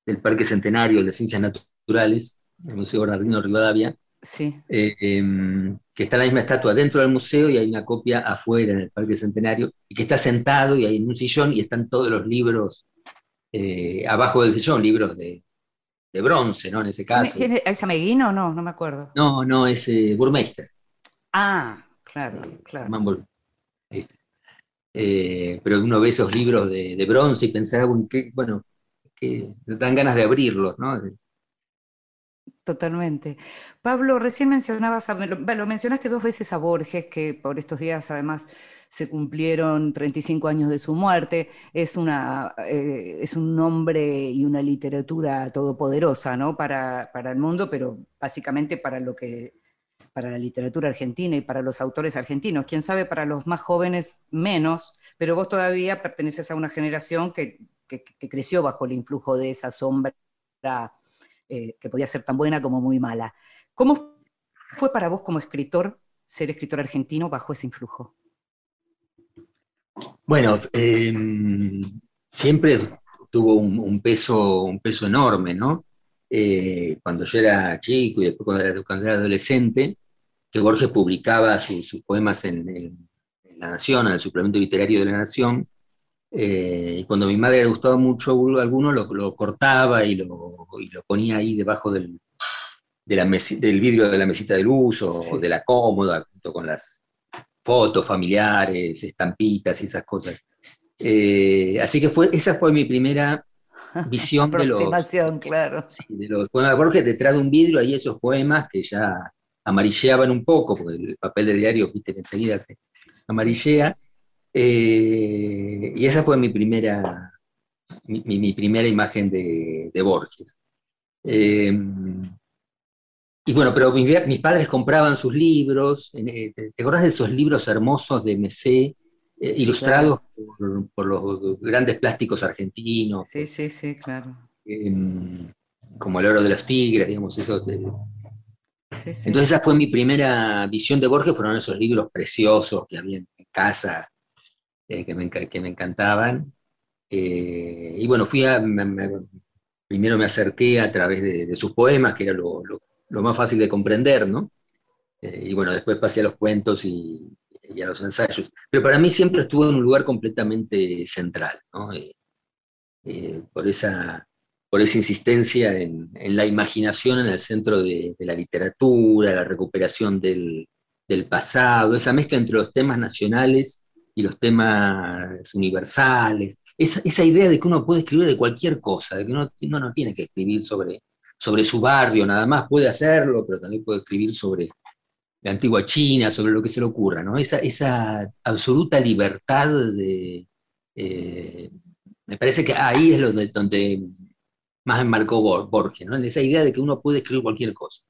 del Parque Centenario de Ciencias Naturales, el Museo Bernardino Rivadavia, Sí, eh, em, que está la misma estatua dentro del museo y hay una copia afuera en el Parque Centenario, y que está sentado y hay un sillón y están todos los libros eh, abajo del sillón, libros de, de bronce, ¿no? En ese caso. ¿Quién es- ¿Es Ameguino o no? No me acuerdo. No, no, es Burmeister, Ah, claro, claro. Hermann Burmeister. Este. Eh, pero uno ve esos libros de, de bronce y pensar, bueno, que, bueno, que dan ganas de abrirlos, ¿no? Totalmente. Pablo, recién mencionabas, a- lo, lo mencionaste dos veces a Borges, que por estos días además se cumplieron 35 años de su muerte. Es una, eh, es un nombre y una literatura todopoderosa, ¿no? Para, para el mundo, pero básicamente para lo que, para la literatura argentina y para los autores argentinos. Quién sabe, para los más jóvenes menos, pero vos todavía perteneces a una generación que, creció bajo el influjo de esa sombra eh, que podía ser tan buena como muy mala. ¿Cómo fue para vos como escritor ser escritor argentino bajo ese influjo? Bueno, em, siempre tuvo un, peso, un peso enorme, ¿no? Eh, cuando yo era chico y después cuando era adolescente, que Borges publicaba su- sus poemas en, en- en La Nación, en el suplemento literario de La Nación, eh, y cuando a mi madre le gustaba mucho alguno, lo, lo cortaba y lo, y lo ponía ahí debajo del, de la mesi- del vidrio de la mesita de luz o Sí. de la cómoda, junto con las fotos familiares, estampitas y esas cosas. Eh, así que fue, esa fue mi primera visión de los, claro. sí, de los poemas de Borges, detrás de un vidrio, ahí esos poemas que ya amarilleaban un poco, porque el papel de diario, viste, que enseguida se amarillea. Eh, y esa fue mi primera, mi, mi- mi primera imagen de, de Borges. Eh, y bueno, pero mis, padres compraban sus libros. eh, ¿Te acordás de esos libros hermosos de Messé, eh, ilustrados por, por los grandes plásticos argentinos? Sí, sí, sí, claro. como El oro de los tigres, digamos, esos Sí. Entonces esa fue mi primera visión de Borges, fueron esos libros preciosos que había en casa, eh, que, me, que me encantaban. Eh, y bueno, fui a, me- me- primero me acerqué a través de, sus poemas, que era lo, lo- más fácil de comprender, ¿no? Eh, y bueno, después pasé a los cuentos y, y a los ensayos, pero para mí siempre estuvo en un lugar completamente central, ¿no? Por, esa, por esa insistencia en, la imaginación en el centro de, la literatura, la recuperación del, pasado, esa mezcla entre los temas nacionales y los temas universales, esa, esa, idea de que uno puede escribir de cualquier cosa, de que uno, no tiene que escribir sobre, sobre su barrio, nada más puede hacerlo, pero también puede escribir sobre la antigua China, sobre lo que se le ocurra, ¿no? Esa, esa absoluta libertad de... Eh, me parece que ahí es donde, donde más enmarcó Borges, ¿no? En esa idea de que uno puede escribir cualquier cosa.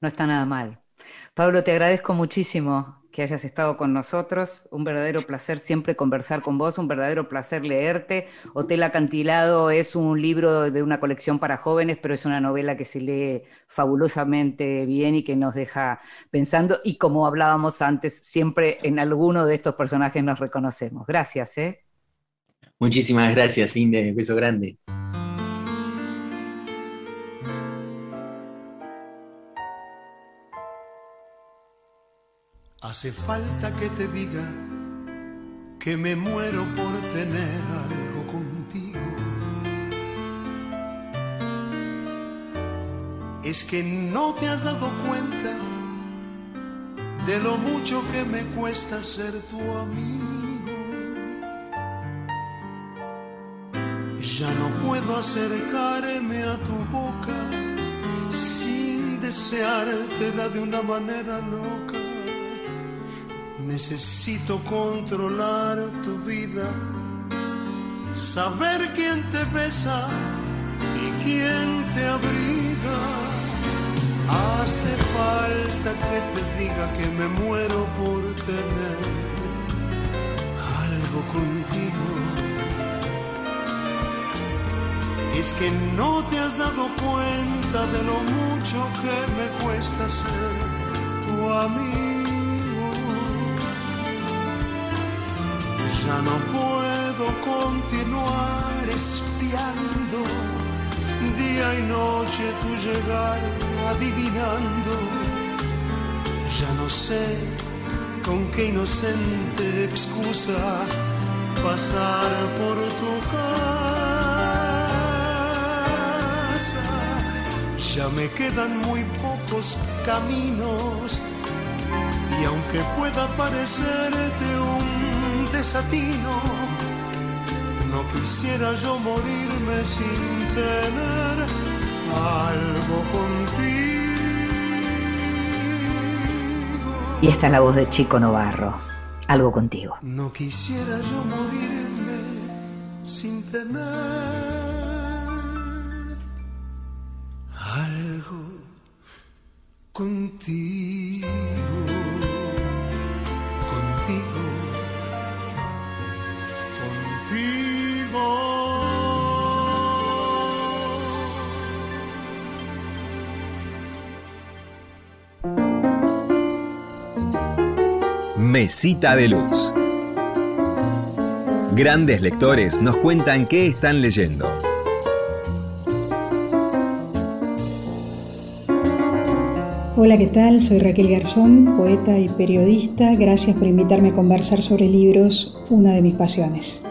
No está nada mal. Pablo, te agradezco muchísimo que hayas estado con nosotros. Un verdadero placer siempre conversar con vos, un verdadero placer leerte. Hotel Acantilado es un libro de una colección para jóvenes, pero es una novela que se lee fabulosamente bien y que nos deja pensando. Y como hablábamos antes, siempre en alguno de estos personajes nos reconocemos. Gracias. ¿eh? Muchísimas gracias, Inde. Beso grande. Hace falta que te diga que me muero por tener algo contigo. Es que no te has dado cuenta de lo mucho que me cuesta ser tu amigo. Ya no puedo acercarme a tu boca sin deseártela de una manera loca Necesito controlar tu vida, saber quién te besa y quién te abriga. Hace falta que te diga que me muero por tener algo contigo. Es que no te has dado cuenta de lo mucho que me cuesta ser tu amigo. Ya no puedo continuar espiando día y noche tu llegar adivinando. Ya no sé con qué inocente excusa pasar por tu casa. Ya me quedan muy pocos caminos y aunque pueda parecerte un desatino. No quisiera yo morirme sin tener algo contigo. Y esta es la voz de Chico Novarro, algo contigo. No quisiera yo morirme sin tener contigo. Mesita de Luz. Grandes lectores nos cuentan qué están leyendo. Hola, ¿qué tal? Soy Raquel Garzón, poeta y periodista. Gracias por invitarme a conversar sobre libros, una de mis pasiones.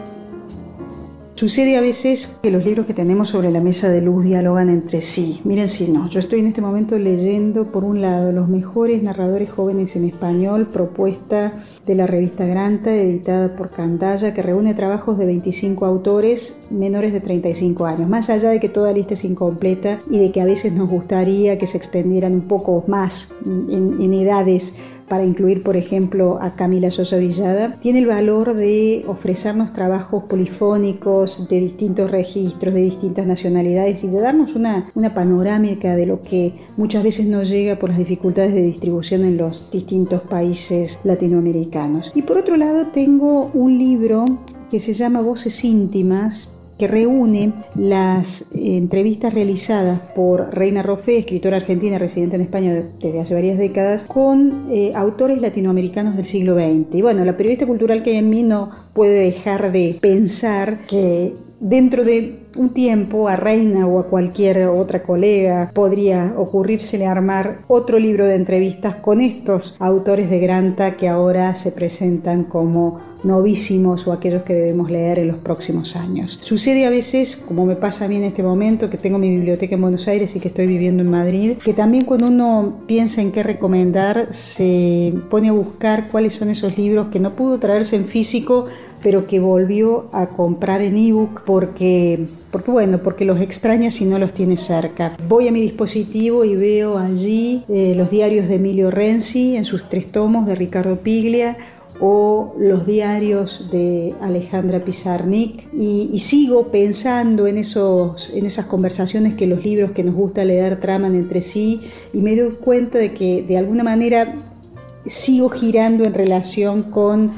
Sucede a veces que los libros que tenemos sobre la mesa de luz dialogan entre sí. Miren si no, yo estoy en este momento leyendo por un lado los mejores narradores jóvenes en español, propuesta de la revista Granta, editada por Candaya, que reúne trabajos de 25 autores menores de 35 años. Más allá de que toda lista es incompleta y de que a veces nos gustaría que se extendieran un poco más en, en edades para incluir, por ejemplo, a Camila Sosa Villada, tiene el valor de ofrecernos trabajos polifónicos de distintos registros, de distintas nacionalidades y de darnos una, una panorámica de lo que muchas veces no llega por las dificultades de distribución en los distintos países latinoamericanos. Y por otro lado, tengo un libro que se llama Voces íntimas que reúne las entrevistas realizadas por Reina Roffé, escritora argentina residente en España desde hace varias décadas, con eh, autores latinoamericanos del siglo XX. Y bueno, la periodista cultural que hay en mí no puede dejar de pensar que dentro de un tiempo a Reina o a cualquier otra colega podría ocurrírsele armar otro libro de entrevistas con estos autores de Granta que ahora se presentan como novísimos o aquellos que debemos leer en los próximos años. Sucede a veces, como me pasa a mí en este momento, que tengo mi biblioteca en Buenos Aires y que estoy viviendo en Madrid, que también cuando uno piensa en qué recomendar, se pone a buscar cuáles son esos libros que no pudo traerse en físico pero que volvió a comprar en ebook porque, porque bueno, porque los extraña si no los tiene cerca. Voy a mi dispositivo y veo allí eh, los diarios de Emilio Renzi en sus tres tomos de Ricardo Piglia o los diarios de Alejandra Pizarnik y, sigo pensando en, esos, en esas conversaciones que los libros que nos gusta leer traman entre sí y me doy cuenta de que de alguna manera sigo girando en relación con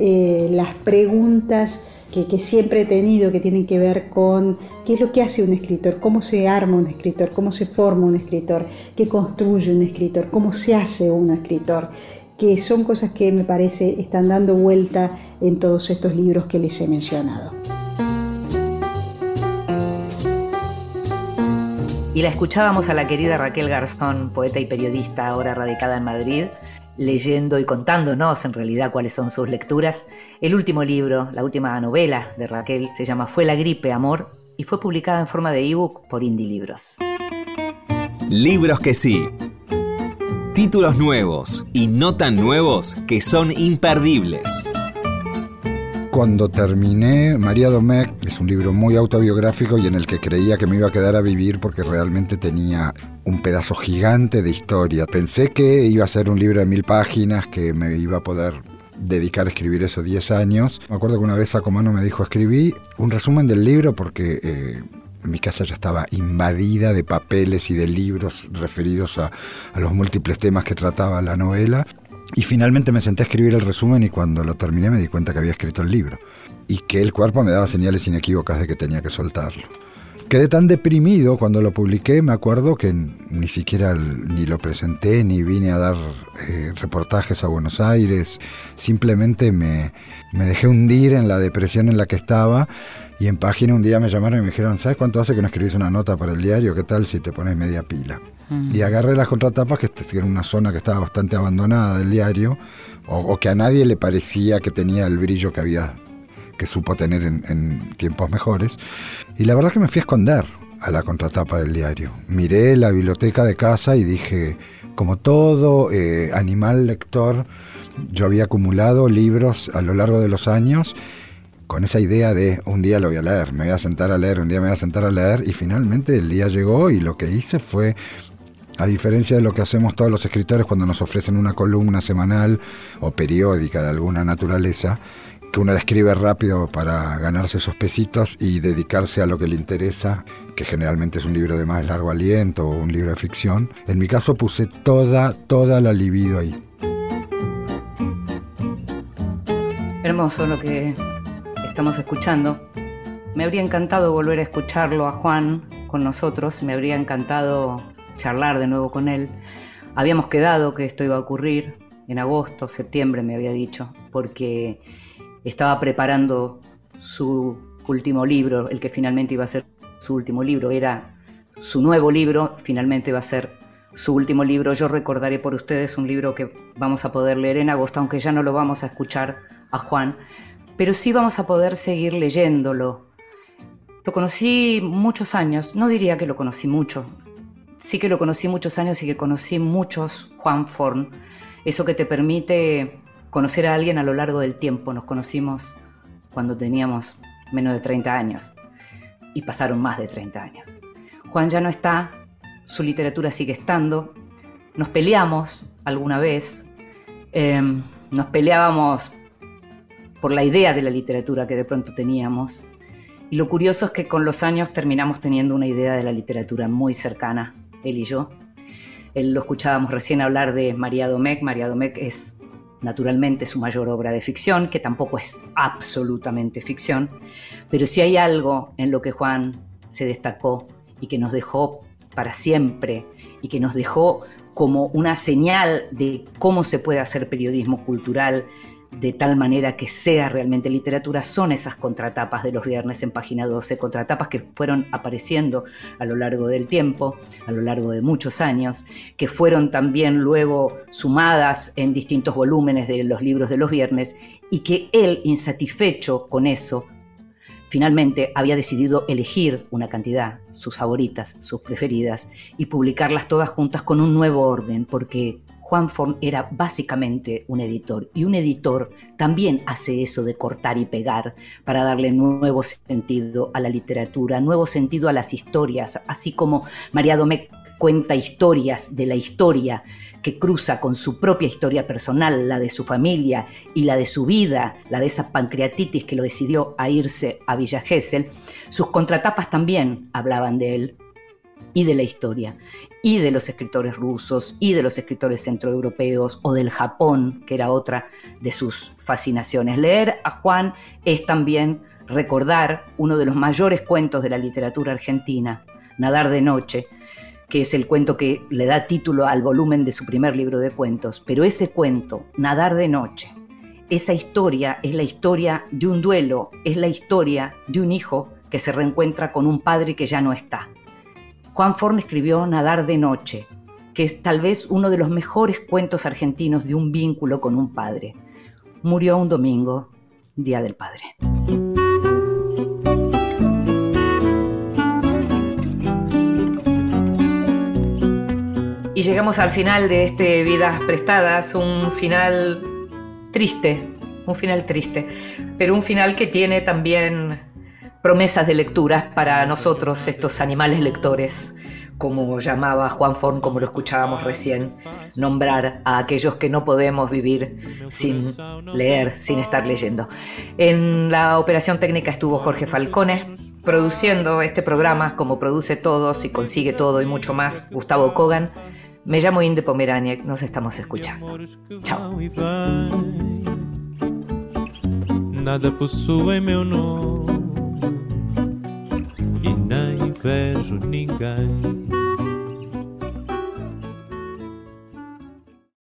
eh, las preguntas que, que, siempre he tenido que tienen que ver con qué es lo que hace un escritor, cómo se arma un escritor, cómo se forma un escritor, qué construye un escritor, cómo se hace un escritor, que son cosas que me parece están dando vuelta en todos estos libros que les he mencionado. Y la escuchábamos a la querida Raquel Garzón, poeta y periodista ahora radicada en Madrid, leyendo y contándonos en realidad cuáles son sus lecturas. El último libro, la última novela de Raquel se llama Fue la gripe, amor y fue publicada en forma de ebook por Indie Libros. Libros que sí. Títulos nuevos y no tan nuevos que son imperdibles. Cuando terminé María Domecq, es un libro muy autobiográfico y en el que creía que me iba a quedar a vivir porque realmente tenía un pedazo gigante de historia. Pensé que iba a ser un libro de mil páginas, que me iba a poder dedicar a escribir esos 10 años. Me acuerdo que una vez Sacomano me dijo, escribí un resumen del libro porque eh, mi casa ya estaba invadida de papeles y de libros referidos a, a los múltiples temas que trataba la novela. Y finalmente me senté a escribir el resumen y cuando lo terminé me di cuenta que había escrito el libro y que el cuerpo me daba señales inequívocas de que tenía que soltarlo. Quedé tan deprimido cuando lo publiqué, me acuerdo que ni siquiera ni lo presenté, ni vine a dar eh, reportajes a Buenos Aires, simplemente me, me dejé hundir en la depresión en la que estaba y en página un día me llamaron y me dijeron, ¿sabes cuánto hace que no escribís una nota para el diario? ¿Qué tal si te pones media pila? Y agarré las contratapas, que era una zona que estaba bastante abandonada del diario, o, que a nadie le parecía que tenía el brillo que había, que supo tener en, tiempos mejores. Y la verdad que me fui a esconder a la contratapa del diario. Miré la biblioteca de casa y dije, como todo eh, animal lector, yo había acumulado libros a lo largo de los años con esa idea de un día lo voy a leer, me voy a sentar a leer, un día me voy a sentar a leer y finalmente el día llegó y lo que hice fue a diferencia de lo que hacemos todos los escritores cuando nos ofrecen una columna semanal o periódica de alguna naturaleza, que uno la escribe rápido para ganarse esos pesitos y dedicarse a lo que le interesa, que generalmente es un libro de más largo aliento o un libro de ficción. En mi caso puse toda, toda la libido ahí. Hermoso lo que estamos escuchando. Me habría encantado volver a escucharlo a Juan con nosotros, me habría encantado charlar de nuevo con él. Habíamos quedado que esto iba a ocurrir en agosto, septiembre me había dicho, porque estaba preparando su último libro, el que finalmente iba a ser su último libro, era su nuevo libro, finalmente va a ser su último libro. Yo recordaré por ustedes un libro que vamos a poder leer en agosto, aunque ya no lo vamos a escuchar a Juan, pero sí vamos a poder seguir leyéndolo. Lo conocí muchos años, no diría que lo conocí mucho, sí que lo conocí muchos años y que conocí muchos Juan Forn, eso que te permite conocer a alguien a lo largo del tiempo. Nos conocimos cuando teníamos menos de 30 años y pasaron más de 30 años. Juan ya no está, su literatura sigue estando, nos peleamos alguna vez, em, nos peleábamos por la idea de la literatura que de pronto teníamos. Y lo curioso es que con los años terminamos teniendo una idea de la literatura muy cercana él y yo. Él lo escuchábamos recién hablar de María Domecq. María Domecq es naturalmente su mayor obra de ficción, que tampoco es absolutamente ficción, pero si hay algo en lo que Juan se destacó y que nos dejó para siempre y que nos dejó como una señal de cómo se puede hacer periodismo cultural de tal manera que sea realmente literatura son esas contratapas de los viernes en página 12, contratapas que fueron apareciendo a lo largo del tiempo, a lo largo de muchos años, que fueron también luego sumadas en distintos volúmenes de los libros de los viernes y que él, insatisfecho con eso, finalmente había decidido elegir una cantidad, sus favoritas, sus preferidas, y publicarlas todas juntas con un nuevo orden, porque Juan Forn era básicamente un editor y un editor también hace eso de cortar y pegar para darle nuevo sentido a la literatura, nuevo sentido a las historias, así como María Domecq cuenta historias de la historia que cruza con su propia historia personal, la de su familia y la de su vida, la de esa pancreatitis que lo decidió a irse a Villa Gesell, sus contratapas también hablaban de él y de la historia, y de los escritores rusos, y de los escritores centroeuropeos, o del Japón, que era otra de sus fascinaciones. Leer a Juan es también recordar uno de los mayores cuentos de la literatura argentina, Nadar de Noche, que es el cuento que le da título al volumen de su primer libro de cuentos, pero ese cuento, Nadar de Noche, esa historia es la historia de un duelo, es la historia de un hijo que se reencuentra con un padre que ya no está Juan Forn escribió Nadar de Noche, que es tal vez uno de los mejores cuentos argentinos de un vínculo con un padre. Murió un domingo, Día del Padre. Y llegamos al final de este Vidas Prestadas, un final triste, un final triste, pero un final que tiene también promesas de lecturas para nosotros, estos animales lectores, como llamaba Juan Forn, como lo escuchábamos recién, nombrar a aquellos que no podemos vivir sin leer, sin estar leyendo. En la operación técnica estuvo Jorge Falcone, produciendo este programa, como produce todos y consigue todo y mucho más, Gustavo Kogan. Me llamo Inde Pomeraniec, nos estamos escuchando. Chao. Nada invejo ninguém.